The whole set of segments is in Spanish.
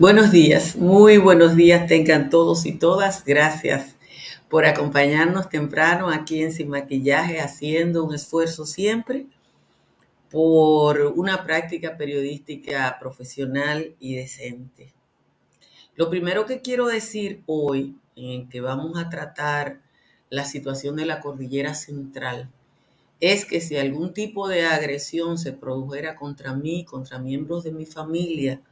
Buenos días, muy buenos días tengan todos y todas. Gracias por acompañarnos temprano aquí en Sin Maquillaje, haciendo un esfuerzo siempre por una práctica periodística profesional y decente. Lo primero que quiero decir hoy, en que vamos a tratar la situación de la cordillera central, es que si algún tipo de agresión se produjera contra mí, contra miembros de mi familia,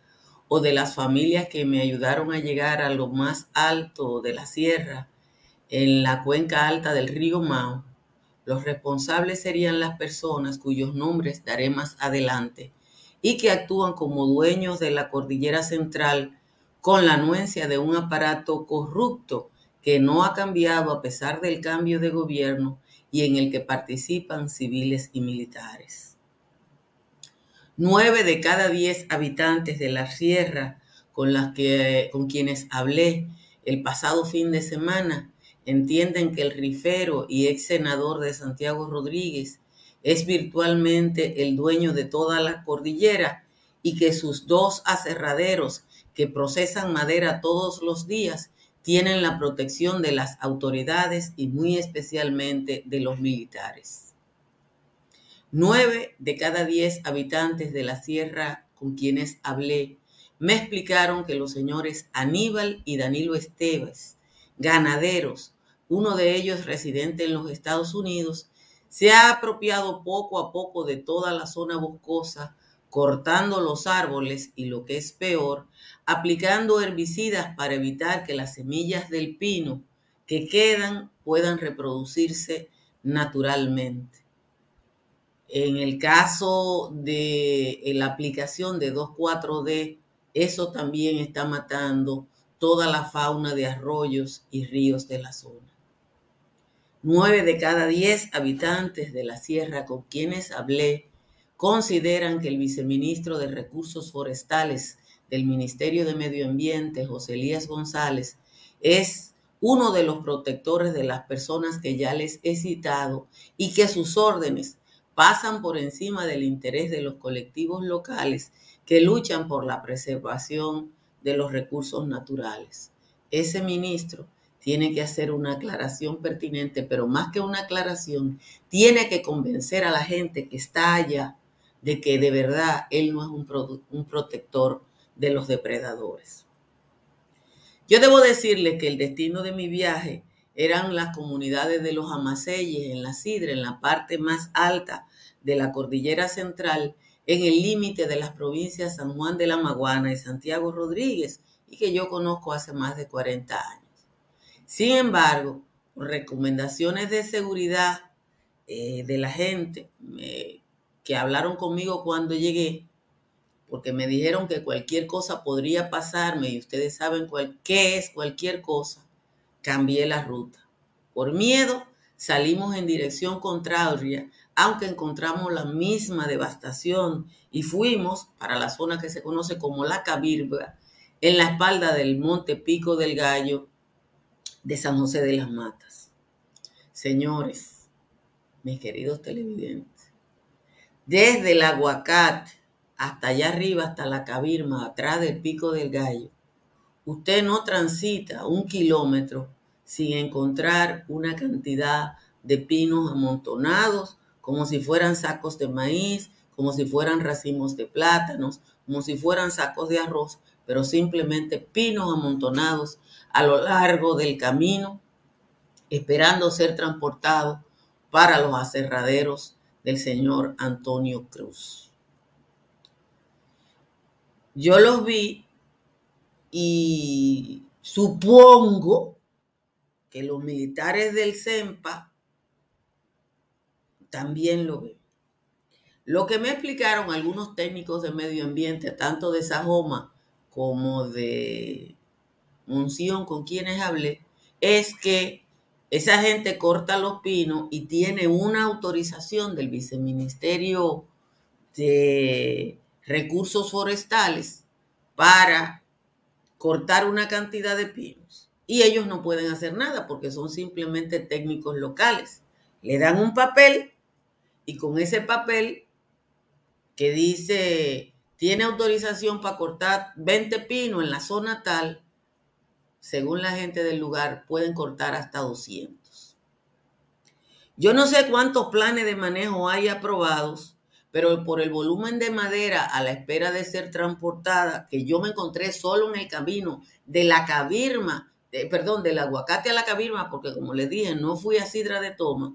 o de las familias que me ayudaron a llegar a lo más alto de la sierra, en la cuenca alta del río Mao, los responsables serían las personas cuyos nombres daré más adelante y que actúan como dueños de la cordillera central con la anuencia de un aparato corrupto que no ha cambiado a pesar del cambio de gobierno y en el que participan civiles y militares. Nueve de cada diez habitantes de la sierra con, las que, con quienes hablé el pasado fin de semana entienden que el rifero y ex senador de Santiago Rodríguez es virtualmente el dueño de toda la cordillera y que sus dos aserraderos que procesan madera todos los días tienen la protección de las autoridades y muy especialmente de los militares. Nueve de cada diez habitantes de la sierra con quienes hablé me explicaron que los señores Aníbal y Danilo Esteves, ganaderos, uno de ellos residente en los Estados Unidos, se ha apropiado poco a poco de toda la zona boscosa, cortando los árboles y lo que es peor, aplicando herbicidas para evitar que las semillas del pino que quedan puedan reproducirse naturalmente. En el caso de la aplicación de 2,4-D, eso también está matando toda la fauna de arroyos y ríos de la zona. Nueve de cada diez habitantes de la sierra con quienes hablé consideran que el viceministro de Recursos Forestales del Ministerio de Medio Ambiente, José Elías González, es uno de los protectores de las personas que ya les he citado y que sus órdenes pasan por encima del interés de los colectivos locales que luchan por la preservación de los recursos naturales. Ese ministro tiene que hacer una aclaración pertinente, pero más que una aclaración, tiene que convencer a la gente que está allá de que de verdad él no es un, protector de los depredadores. Yo debo decirle que el destino de mi viaje eran las comunidades de los Amaseyes en la Sidra, en la parte más alta de la cordillera central, en el límite de las provincias San Juan de la Maguana y Santiago Rodríguez, y que yo conozco hace más de 40 años. Sin embargo, recomendaciones de seguridad eh, de la gente que hablaron conmigo cuando llegué, porque me dijeron que cualquier cosa podría pasarme y ustedes saben qué es cualquier cosa, cambié la ruta. Por miedo, salimos en dirección contraria, aunque encontramos la misma devastación y fuimos para la zona que se conoce como la Cabirba, en la espalda del monte Pico del Gallo de San José de las Matas. Señores, mis queridos televidentes, desde el aguacate hasta allá arriba, hasta la Cabirma, atrás del Pico del Gallo, usted no transita un kilómetro sin encontrar una cantidad de pinos amontonados, como si fueran sacos de maíz, como si fueran racimos de plátanos, como si fueran sacos de arroz, pero simplemente pinos amontonados a lo largo del camino, esperando ser transportados para los aserraderos del señor Antonio Cruz. Yo los vi y supongo que los militares del CEMPA también lo ven. Lo que me explicaron algunos técnicos de medio ambiente, tanto de Sajoma como de Monción con quienes hablé, es que esa gente corta los pinos y tiene una autorización del viceministerio de recursos forestales para cortar una cantidad de pinos y ellos no pueden hacer nada porque son simplemente técnicos locales. Le dan un papel y con ese papel que dice tiene autorización para cortar 20 pinos en la zona tal, según la gente del lugar, pueden cortar hasta 200. Yo no sé cuántos planes de manejo hay aprobados, pero por el volumen de madera a la espera de ser transportada, que yo me encontré solo en el camino de la cabirma, perdón, del aguacate a la cabirma, porque como les dije, no fui a Sidra de Toma,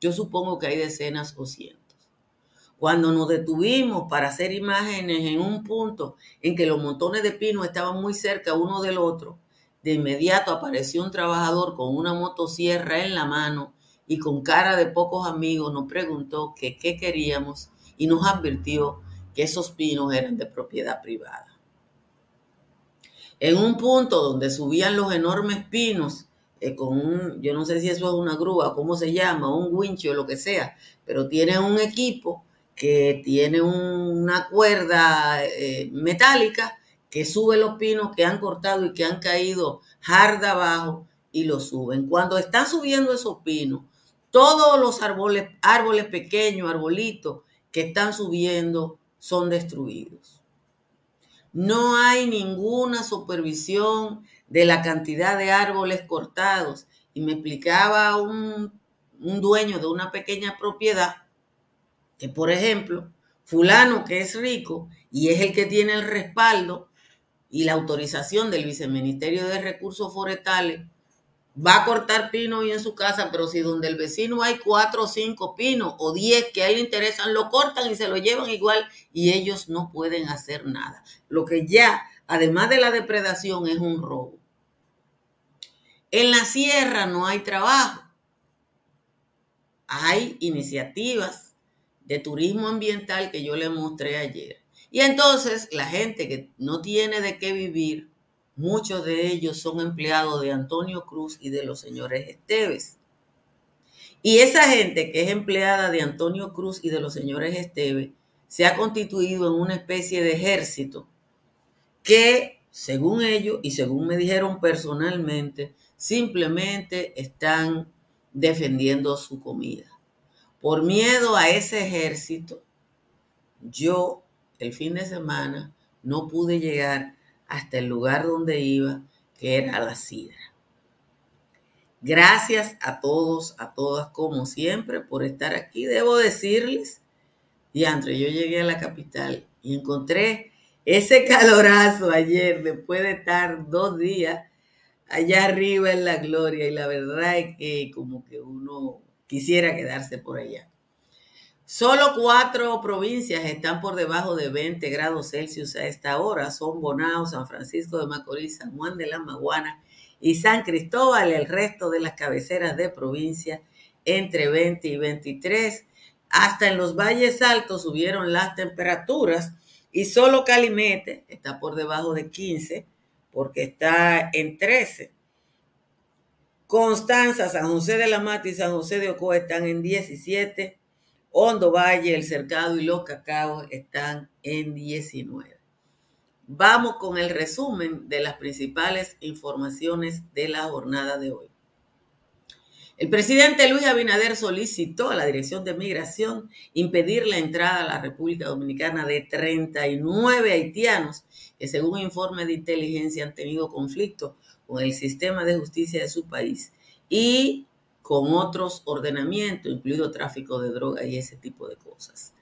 yo supongo que hay decenas o cientos. Cuando nos detuvimos para hacer imágenes en un punto en que los montones de pino estaban muy cerca uno del otro, de inmediato apareció un trabajador con una motosierra en la mano y con cara de pocos amigos nos preguntó qué queríamos y nos advirtió que esos pinos eran de propiedad privada. En un punto donde subían los enormes pinos, eh, con yo no sé si eso es una grúa, cómo se llama, un wincho, lo que sea, pero tiene un equipo que tiene una cuerda eh, metálica que sube los pinos que han cortado y que han caído jarda abajo y los suben. Cuando están subiendo esos pinos, todos los árboles, árboles pequeños, arbolitos que están subiendo son destruidos. No hay ninguna supervisión de la cantidad de árboles cortados. Y me explicaba un, un dueño de una pequeña propiedad que, por ejemplo, fulano que es rico y es el que tiene el respaldo y la autorización del Viceministerio de Recursos Forestales, va a cortar pino hoy en su casa, pero si donde el vecino hay cuatro o cinco pinos o diez que a él le interesan, lo cortan y se lo llevan igual y ellos no pueden hacer nada. Lo que ya, además de la depredación, es un robo. En la sierra no hay trabajo. Hay iniciativas de turismo ambiental que yo le mostré ayer. Y entonces la gente que no tiene de qué vivir, muchos de ellos son empleados de Antonio Cruz y de los señores Esteves. Y esa gente que es empleada de Antonio Cruz y de los señores Esteves se ha constituido en una especie de ejército que, según ellos y según me dijeron personalmente, simplemente están defendiendo su comida. Por miedo a ese ejército, yo el fin de semana no pude llegar hasta el lugar donde iba, que era la sidra. Gracias a todos, a todas, como siempre, por estar aquí. Debo decirles, diantre, yo llegué a la capital y encontré ese calorazo ayer, después de estar dos días allá arriba en la gloria. Y la verdad es que como que uno quisiera quedarse por allá. Solo cuatro provincias están por debajo de 20 grados Celsius a esta hora. Son Bonao, San Francisco de Macorís, San Juan de la Maguana y San Cristóbal. El resto de las cabeceras de provincia entre 20 y 23. Hasta en los valles altos subieron las temperaturas y solo Calimete está por debajo de 15 porque está en 13. Constanza, San José de la Mata y San José de Ocoa están en 17. Hondo Valle, El Cercado y Los Cacaos están en 19. Vamos con el resumen de las principales informaciones de la jornada de hoy. El presidente Luis Abinader solicitó a la Dirección de Migración impedir la entrada a la República Dominicana de 39 haitianos que según informe de inteligencia han tenido conflicto con el sistema de justicia de su país y con otros ordenamientos, incluido tráfico de droga y ese tipo de cosas.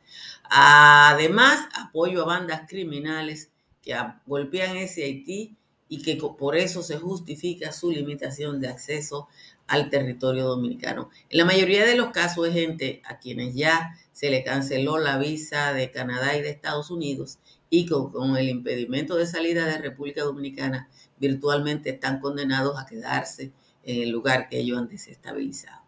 Además, apoyo a bandas criminales que golpean ese Haití y que por eso se justifica su limitación de acceso al territorio dominicano. En la mayoría de los casos es gente a quienes ya se le canceló la visa de Canadá y de Estados Unidos y con el impedimento de salida de República Dominicana virtualmente están condenados a quedarse en el lugar que ellos han desestabilizado.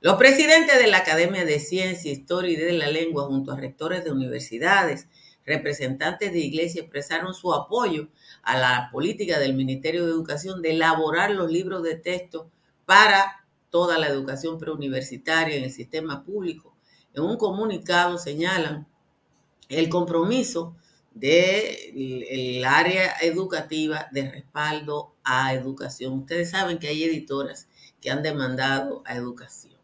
Los presidentes de la Academia de Ciencia, Historia y de la Lengua, junto a rectores de universidades, representantes de iglesia, expresaron su apoyo a la política del Ministerio de Educación de elaborar los libros de texto para toda la educación preuniversitaria en el sistema público. En un comunicado señalan el compromiso del área educativa de respaldo a educación. Ustedes saben que hay editoras que han demandado a educación.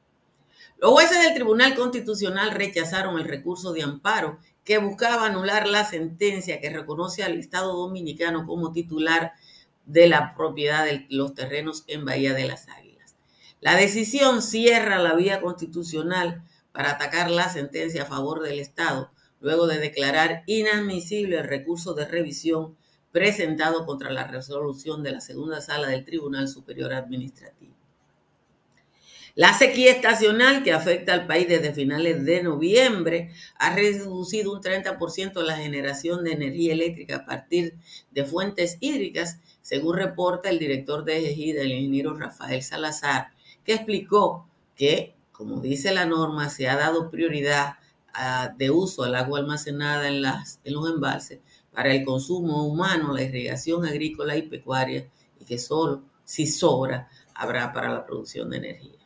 Los jueces del Tribunal Constitucional rechazaron el recurso de amparo que buscaba anular la sentencia que reconoce al Estado dominicano como titular de la propiedad de los terrenos en Bahía de las Águilas. La decisión cierra la vía constitucional para atacar la sentencia a favor del Estado, luego de declarar inadmisible el recurso de revisión presentado contra la resolución de la segunda sala del Tribunal Superior Administrativo. La sequía estacional que afecta al país desde finales de noviembre ha reducido un 30% la generación de energía eléctrica a partir de fuentes hídricas, según reporta el director de Ejida, el ingeniero Rafael Salazar, que explicó que, como dice la norma, se ha dado prioridad de uso al agua almacenada en, las, en los embalses para el consumo humano, la irrigación agrícola y pecuaria, y que solo, si sobra, habrá para la producción de energía.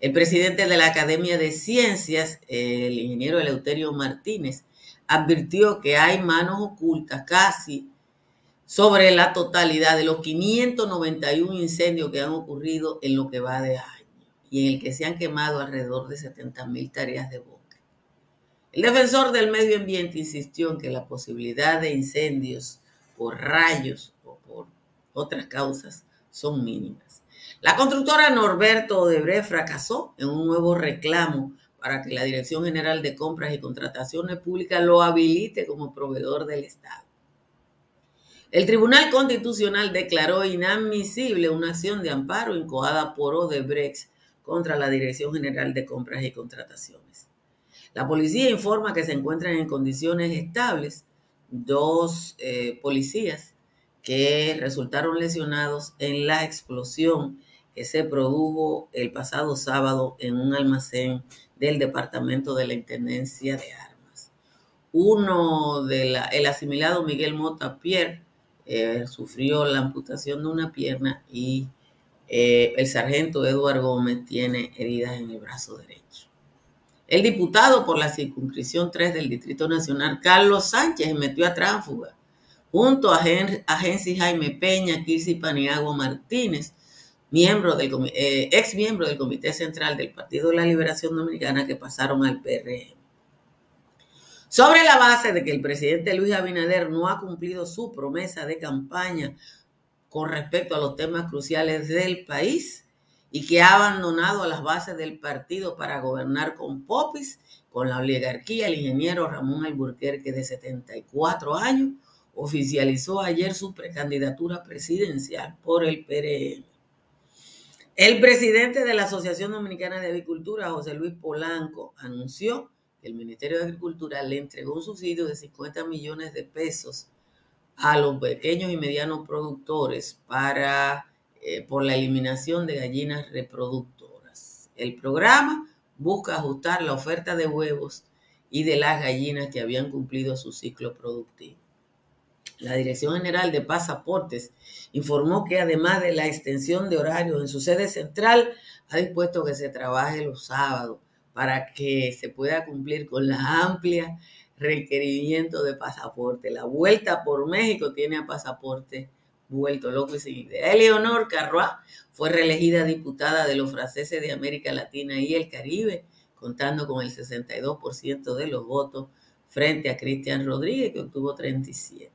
El presidente de la Academia de Ciencias, el ingeniero Eleuterio Martínez, advirtió que hay manos ocultas casi sobre la totalidad de los 591 incendios que han ocurrido en lo que va de año y en el que se han quemado alrededor de 70 mil tareas de bosque. El defensor del medio ambiente insistió en que la posibilidad de incendios por rayos o por otras causas son mínimas. La constructora Norberto Odebrecht fracasó en un nuevo reclamo para que la Dirección General de Compras y Contrataciones Públicas lo habilite como proveedor del Estado. El Tribunal Constitucional declaró inadmisible una acción de amparo incoada por Odebrecht contra la Dirección General de Compras y Contrataciones. La policía informa que se encuentran en condiciones estables dos eh, policías que resultaron lesionados en la explosión que se produjo el pasado sábado en un almacén del Departamento de la Intendencia de Armas. Uno de el asimilado Miguel Mota Pierre eh, sufrió la amputación de una pierna y eh, el sargento Eduardo Gómez tiene heridas en el brazo derecho. El diputado por la circunscripción 3 del Distrito Nacional, Carlos Sánchez, metió a tránsfuga junto a, Gensi Jaime Peña, Kirsi Paniagua Martínez, miembro eh, ex miembro del Comité Central del Partido de la Liberación Dominicana que pasaron al PRM. Sobre la base de que el presidente Luis Abinader no ha cumplido su promesa de campaña con respecto a los temas cruciales del país y que ha abandonado las bases del partido para gobernar con popis, con la oligarquía, el ingeniero Ramón Alburquerque de 74 años oficializó ayer su precandidatura presidencial por el PRM. El presidente de la Asociación Dominicana de Agricultura, José Luis Polanco, anunció que el Ministerio de Agricultura le entregó un subsidio de 50 millones de pesos a los pequeños y medianos productores para, eh, por la eliminación de gallinas reproductoras. El programa busca ajustar la oferta de huevos y de las gallinas que habían cumplido su ciclo productivo. La Dirección General de Pasaportes informó que además de la extensión de horarios en su sede central, ha dispuesto que se trabaje los sábados para que se pueda cumplir con la amplia requerimiento de pasaporte. La vuelta por México tiene a pasaporte vuelto loco y sin idea. Eleonor Carroa fue reelegida diputada de los franceses de América Latina y el Caribe, contando con el 62% de los votos frente a Cristian Rodríguez, que obtuvo 37.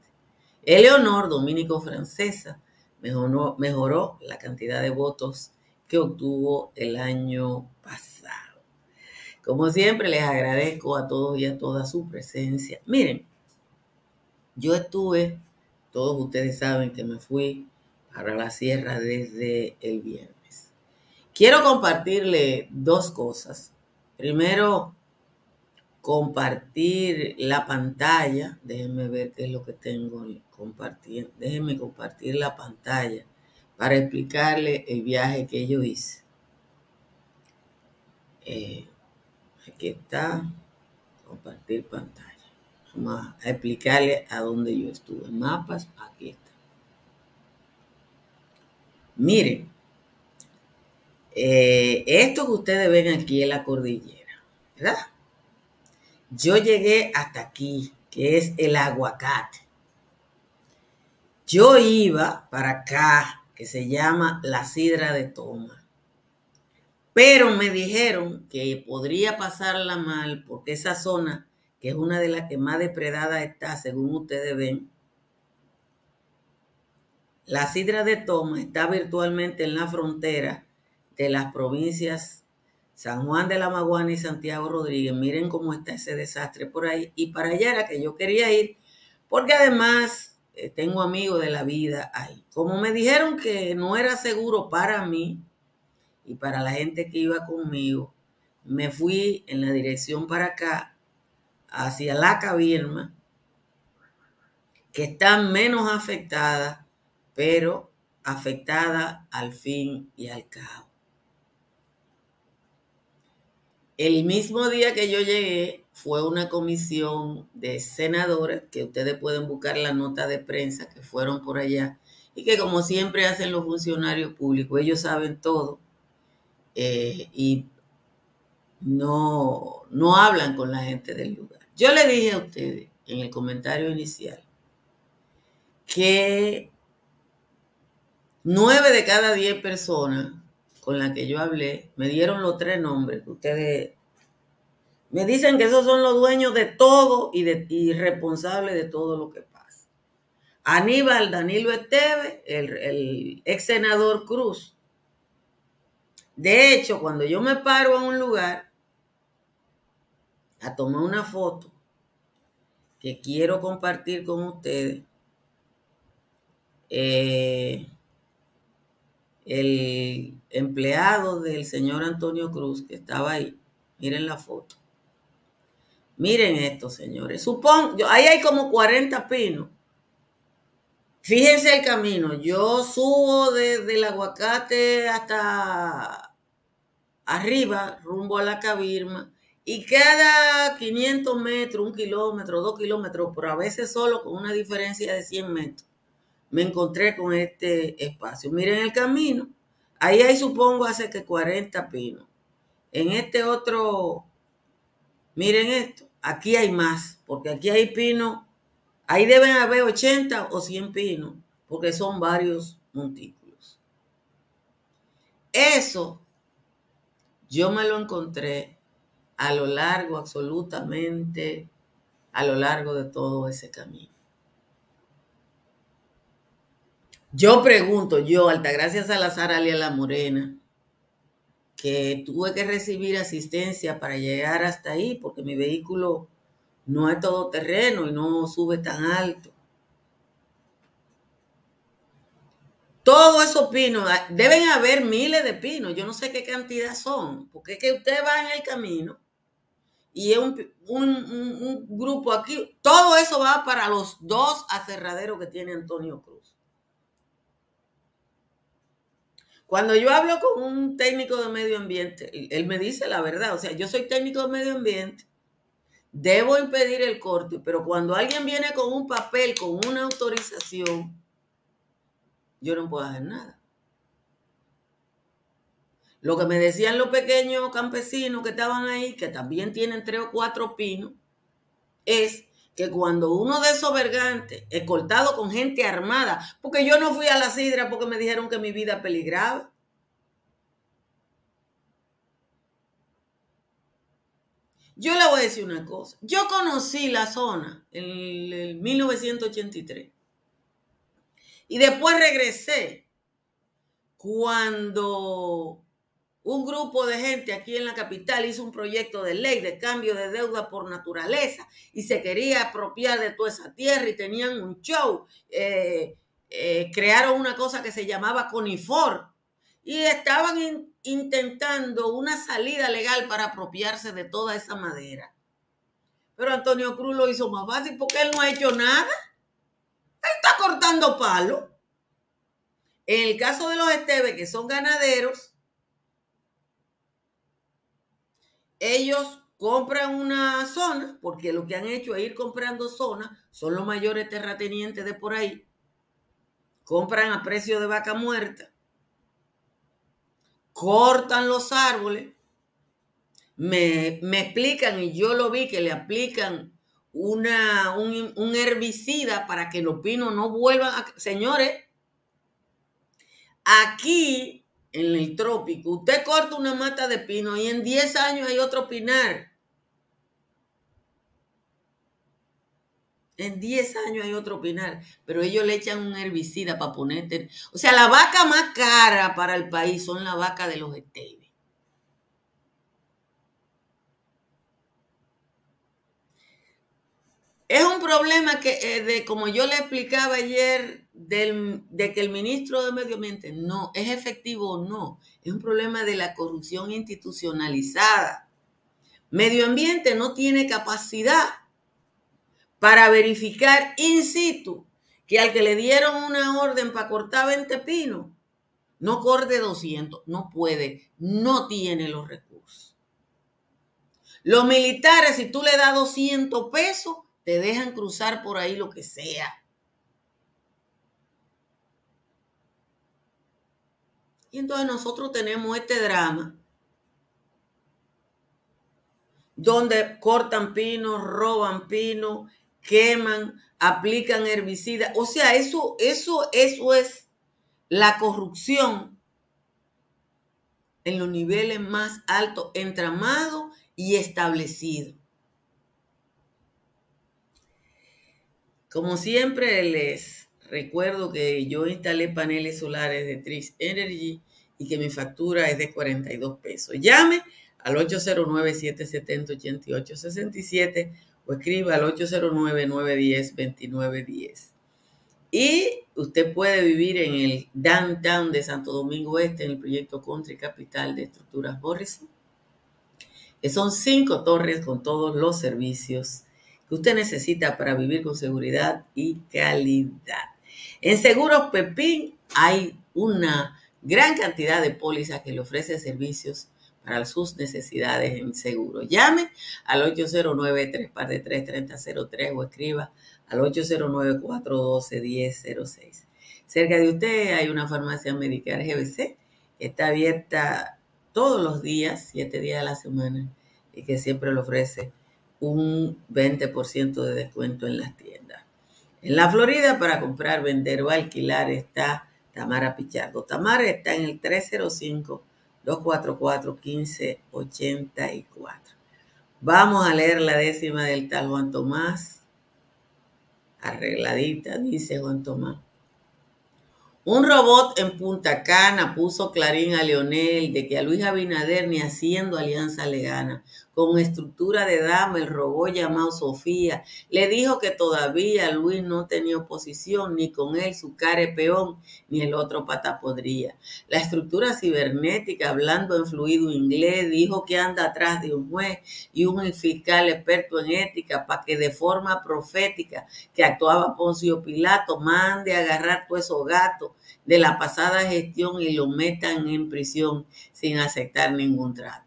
Eleonor, dominico-francesa, mejoró, mejoró la cantidad de votos que obtuvo el año pasado. Como siempre, les agradezco a todos y a todas su presencia. Miren, yo estuve, todos ustedes saben que me fui para la sierra desde el viernes. Quiero compartirle dos cosas. Primero, compartir la pantalla. Déjenme ver qué es lo que tengo compartir. Déjenme compartir la pantalla para explicarle el viaje que yo hice. Eh, aquí está. Compartir pantalla. Vamos a explicarle a dónde yo estuve. Mapas, aquí está. Miren, eh, esto que ustedes ven aquí es la cordillera, ¿verdad? Yo llegué hasta aquí, que es el aguacate. Yo iba para acá, que se llama la sidra de toma. Pero me dijeron que podría pasarla mal porque esa zona es una de las que más depredada está, según ustedes ven. La sidra de Toma está virtualmente en la frontera de las provincias San Juan de la Maguana y Santiago Rodríguez. Miren cómo está ese desastre por ahí. Y para allá era que yo quería ir, porque además eh, tengo amigos de la vida ahí. Como me dijeron que no era seguro para mí y para la gente que iba conmigo, me fui en la dirección para acá, hacia la cabirma, que está menos afectada, pero afectada al fin y al cabo. El mismo día que yo llegué fue una comisión de senadores, que ustedes pueden buscar la nota de prensa que fueron por allá, y que como siempre hacen los funcionarios públicos, ellos saben todo eh, y no, no hablan con la gente del lugar. Yo le dije a ustedes en el comentario inicial que nueve de cada diez personas con las que yo hablé me dieron los tres nombres ustedes me dicen que esos son los dueños de todo y, de, responsables de todo lo que pasa. Aníbal Danilo Esteves, el, el ex senador Cruz. De hecho, cuando yo me paro en un lugar a tomar una foto que quiero compartir con ustedes, eh, el empleado del señor Antonio Cruz que estaba ahí, miren la foto. Miren esto, señores. Supongo, ahí hay como 40 pinos. Fíjense el camino. Yo subo desde el aguacate hasta arriba, rumbo a la cabirma, y cada 500 metros, un kilómetro, dos kilómetros, pero a veces solo con una diferencia de 100 metros, me encontré con este espacio. Miren el camino. Ahí hay, supongo, hace que 40 pinos. En este otro, miren esto. Aquí hay más, porque aquí hay pinos. Ahí deben haber 80 o 100 pinos, porque son varios montículos. Eso yo me lo encontré a lo largo, absolutamente, a lo largo de todo ese camino. Yo pregunto, yo, Altagracia Salazar Alia La Morena, que tuve que recibir asistencia para llegar hasta ahí, porque mi vehículo no es todo terreno y no sube tan alto. Todos esos pinos, ah, deben haber miles de pinos, yo no sé qué cantidad son, porque es que usted va en el camino y es un, un grupo aquí, todo eso va para los dos aserraderos que tiene Antonio Cruz. Cuando yo hablo con un técnico de medio ambiente, él me dice la verdad, o sea, yo soy técnico de medio ambiente, debo impedir el corte, pero cuando alguien viene con un papel, con una autorización, yo no puedo hacer nada. Lo que me decían los pequeños campesinos que estaban ahí, que también tienen tres o cuatro pinos, es que cuando uno de esos vergantes, escoltado con gente armada, porque yo no fui a la sidra porque me dijeron que mi vida peligraba. Yo le voy a decir una cosa. Yo conocí la zona en el 1983 y después regresé cuando un grupo de gente aquí en la capital hizo un proyecto de ley de cambio de deuda por naturaleza y se quería apropiar de toda esa tierra y tenían un show. Eh, eh, crearon una cosa que se llamaba Conifor y estaban intentando una salida legal para apropiarse de toda esa madera. Pero Antonio Cruz lo hizo más fácil porque él no ha hecho nada. Él está cortando palo. En el caso de los Esteves, que son ganaderos, ellos compran una zona, porque lo que han hecho es ir comprando zonas, son los mayores terratenientes de por ahí, compran a precio de vaca muerta, cortan los árboles, me, explican, y yo lo vi, que le aplican una, un, un herbicida para que los pinos no vuelvan a... Señores, aquí en el trópico, usted corta una mata de pino y en 10 años hay otro pinar. En 10 años hay otro pinar, pero ellos le echan un herbicida para ponerte. O sea, la vaca más cara para el país son la vaca de los Esteves. Es un problema que, eh, de, como yo le explicaba ayer, de que el ministro de Medio Ambiente no es efectivo o no. Es un problema de la corrupción institucionalizada. Medio Ambiente no tiene capacidad para verificar in situ que al que le dieron una orden para cortar 20 pinos, no corte 200, no puede, no tiene los recursos. Los militares, si tú le das 200 pesos, te dejan cruzar por ahí lo que sea. Y entonces nosotros tenemos este drama donde cortan pinos, roban pinos, queman, aplican herbicidas. O sea, eso, eso, eso es la corrupción en los niveles más altos, entramado y establecido. Como siempre les recuerdo que yo instalé paneles solares de Tris Energy y que mi factura es de 42 pesos. Llame al 809-770-8867 o escriba al 809-910-2910. Y usted puede vivir en el downtown de Santo Domingo Este, en el proyecto Country Capital de Estructuras Morrison. Que son cinco torres con todos los servicios que usted necesita para vivir con seguridad y calidad. En Seguros Pepín hay una gran cantidad de pólizas que le ofrece servicios para sus necesidades en seguro. Llame al 809-3 o escriba al 809-412-1006. Cerca de usted hay una farmacia médica GBC que está abierta todos los días, siete días a la semana, y que siempre le ofrece un 20% de descuento en las tiendas. En la Florida, para comprar, vender o alquilar, está Tamara Pichardo. Tamara está en el 305-244-1584. Vamos a leer la décima del tal Juan Tomás. Arregladita, dice Juan Tomás. Un robot en Punta Cana puso clarín a Leonel de que a Luis Abinader ni haciendo alianza le gana con estructura de dama, el robot llamado Sofía, le dijo que todavía Luis no tenía oposición, ni con él su care peón, ni el otro pata podría. La estructura cibernética, hablando en fluido inglés, dijo que anda atrás de un juez y un fiscal experto en ética para que de forma profética que actuaba Poncio Pilato mande a agarrar todos esos gatos de la pasada gestión y lo metan en prisión sin aceptar ningún trato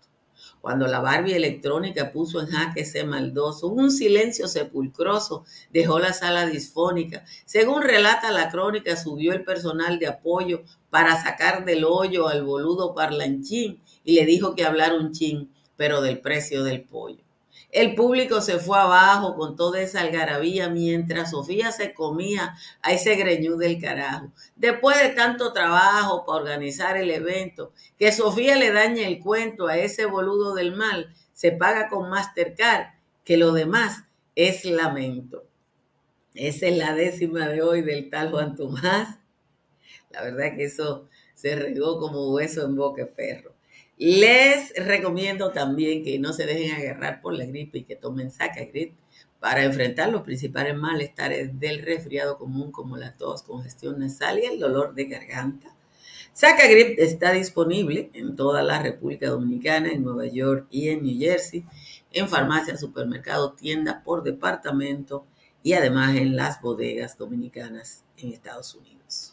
cuando la Barbie electrónica puso en jaque ese maldoso. Un silencio sepulcroso dejó la sala disfónica. Según relata la crónica, subió el personal de apoyo para sacar del hoyo al boludo parlanchín y le dijo que hablar un chin, pero del precio del pollo. El público se fue abajo con toda esa algarabía mientras Sofía se comía a ese greñú del carajo. Después de tanto trabajo para organizar el evento, que Sofía le dañe el cuento a ese boludo del mal, se paga con Mastercard, que lo demás es lamento. Esa es la décima de hoy del tal Juan Tomás. La verdad que eso se regó como hueso en boca de perro. Les recomiendo también que no se dejen agarrar por la gripe y que tomen Sacagrip para enfrentar los principales malestares del resfriado común como la tos, congestión nasal y el dolor de garganta. Sacagrip está disponible en toda la República Dominicana, en Nueva York y en New Jersey, en farmacia, supermercado, tienda por departamento y además en las bodegas dominicanas en Estados Unidos.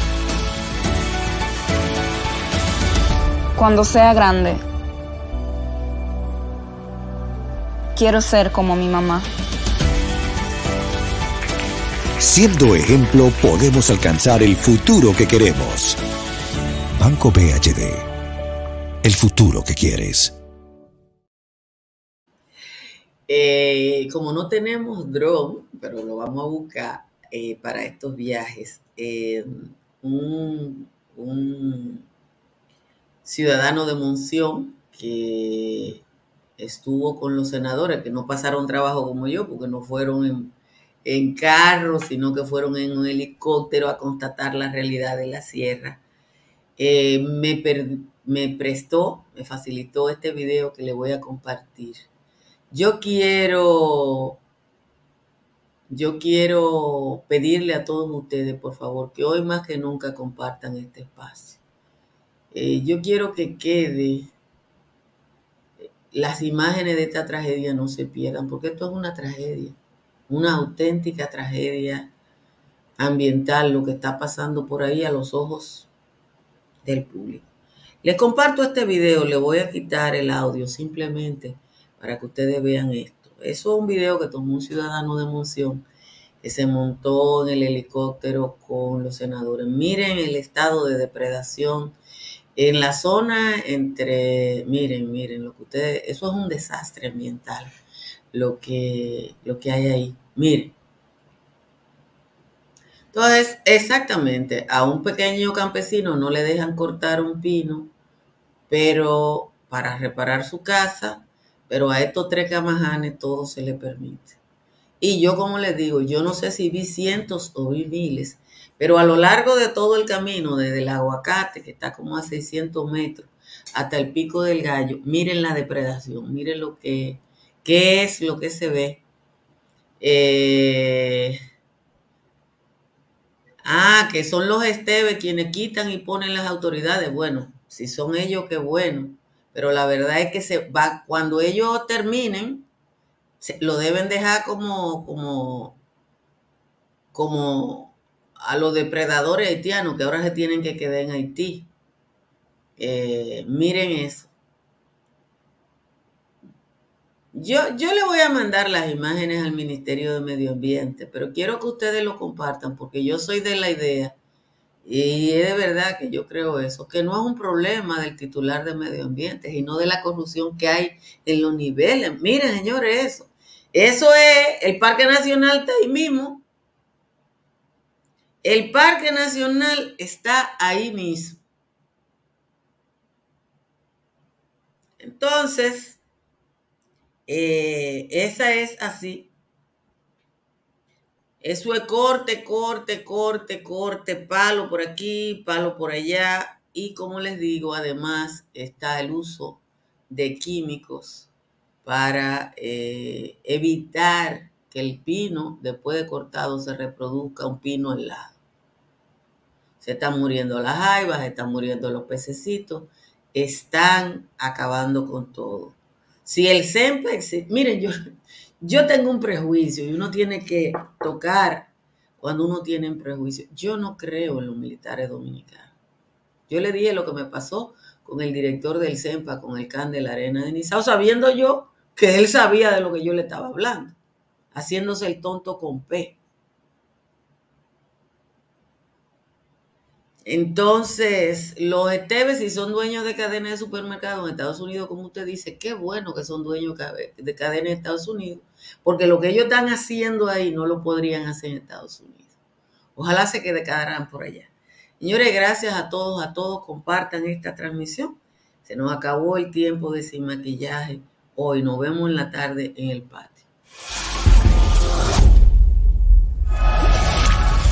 Cuando sea grande, quiero ser como mi mamá. Siendo ejemplo, podemos alcanzar el futuro que queremos. Banco BHD. El futuro que quieres. Eh, como no tenemos dron, pero lo vamos a buscar eh, para estos viajes, eh, un, un ciudadano de Monción que estuvo con los senadores, que no pasaron trabajo como yo, porque no fueron en en carro, sino que fueron en un helicóptero a constatar la realidad de la sierra. Eh, me, me prestó, me facilitó este video que le voy a compartir. Yo quiero, yo quiero pedirle a todos ustedes, por favor, que hoy más que nunca compartan este espacio. Eh, yo quiero que quede las imágenes de esta tragedia no se pierdan, porque esto es una tragedia una auténtica tragedia ambiental lo que está pasando por ahí a los ojos del público. Les comparto este video, le voy a quitar el audio simplemente para que ustedes vean esto. Eso es un video que tomó un ciudadano de Monción que se montó en el helicóptero con los senadores. Miren el estado de depredación en la zona entre, miren, miren, lo que ustedes, eso es un desastre ambiental, lo que, lo que hay ahí. Mire. Entonces, exactamente, a un pequeño campesino no le dejan cortar un pino, pero para reparar su casa, pero a estos tres camajanes todo se le permite. Y yo, como les digo, yo no sé si vi cientos o vi miles, pero a lo largo de todo el camino, desde el aguacate, que está como a 600 metros, hasta el pico del gallo, miren la depredación, miren lo que, qué es lo que se ve eh, ah, que son los Esteves quienes quitan y ponen las autoridades. Bueno, si son ellos, qué bueno. Pero la verdad es que se va, cuando ellos terminen, lo deben dejar como, como, como a los depredadores haitianos que ahora se tienen que quedar en Haití. Eh, miren eso. Yo, yo le voy a mandar las imágenes al Ministerio de Medio Ambiente, pero quiero que ustedes lo compartan porque yo soy de la idea, y es de verdad que yo creo eso, que no es un problema del titular de Medio Ambiente, sino de la corrupción que hay en los niveles. Miren, señores, eso. Eso es, el Parque Nacional está ahí mismo. El Parque Nacional está ahí mismo. Entonces, eh, esa es así. Eso es corte, corte, corte, corte, palo por aquí, palo por allá. Y como les digo, además está el uso de químicos para eh, evitar que el pino, después de cortado, se reproduzca un pino helado. Se están muriendo las jaivas, se están muriendo los pececitos, están acabando con todo. Si el SEMPA existe, miren, yo, yo tengo un prejuicio y uno tiene que tocar cuando uno tiene un prejuicio. Yo no creo en los militares dominicanos. Yo le dije lo que me pasó con el director del SEMPA, con el CAN de la Arena de Nizao, sabiendo yo que él sabía de lo que yo le estaba hablando, haciéndose el tonto con P. Entonces, los Esteves, si son dueños de cadenas de supermercados en Estados Unidos, como usted dice, qué bueno que son dueños de cadenas de Estados Unidos, porque lo que ellos están haciendo ahí no lo podrían hacer en Estados Unidos. Ojalá se quedaran por allá. Señores, gracias a todos, a todos, compartan esta transmisión. Se nos acabó el tiempo de sin maquillaje. Hoy nos vemos en la tarde en el patio.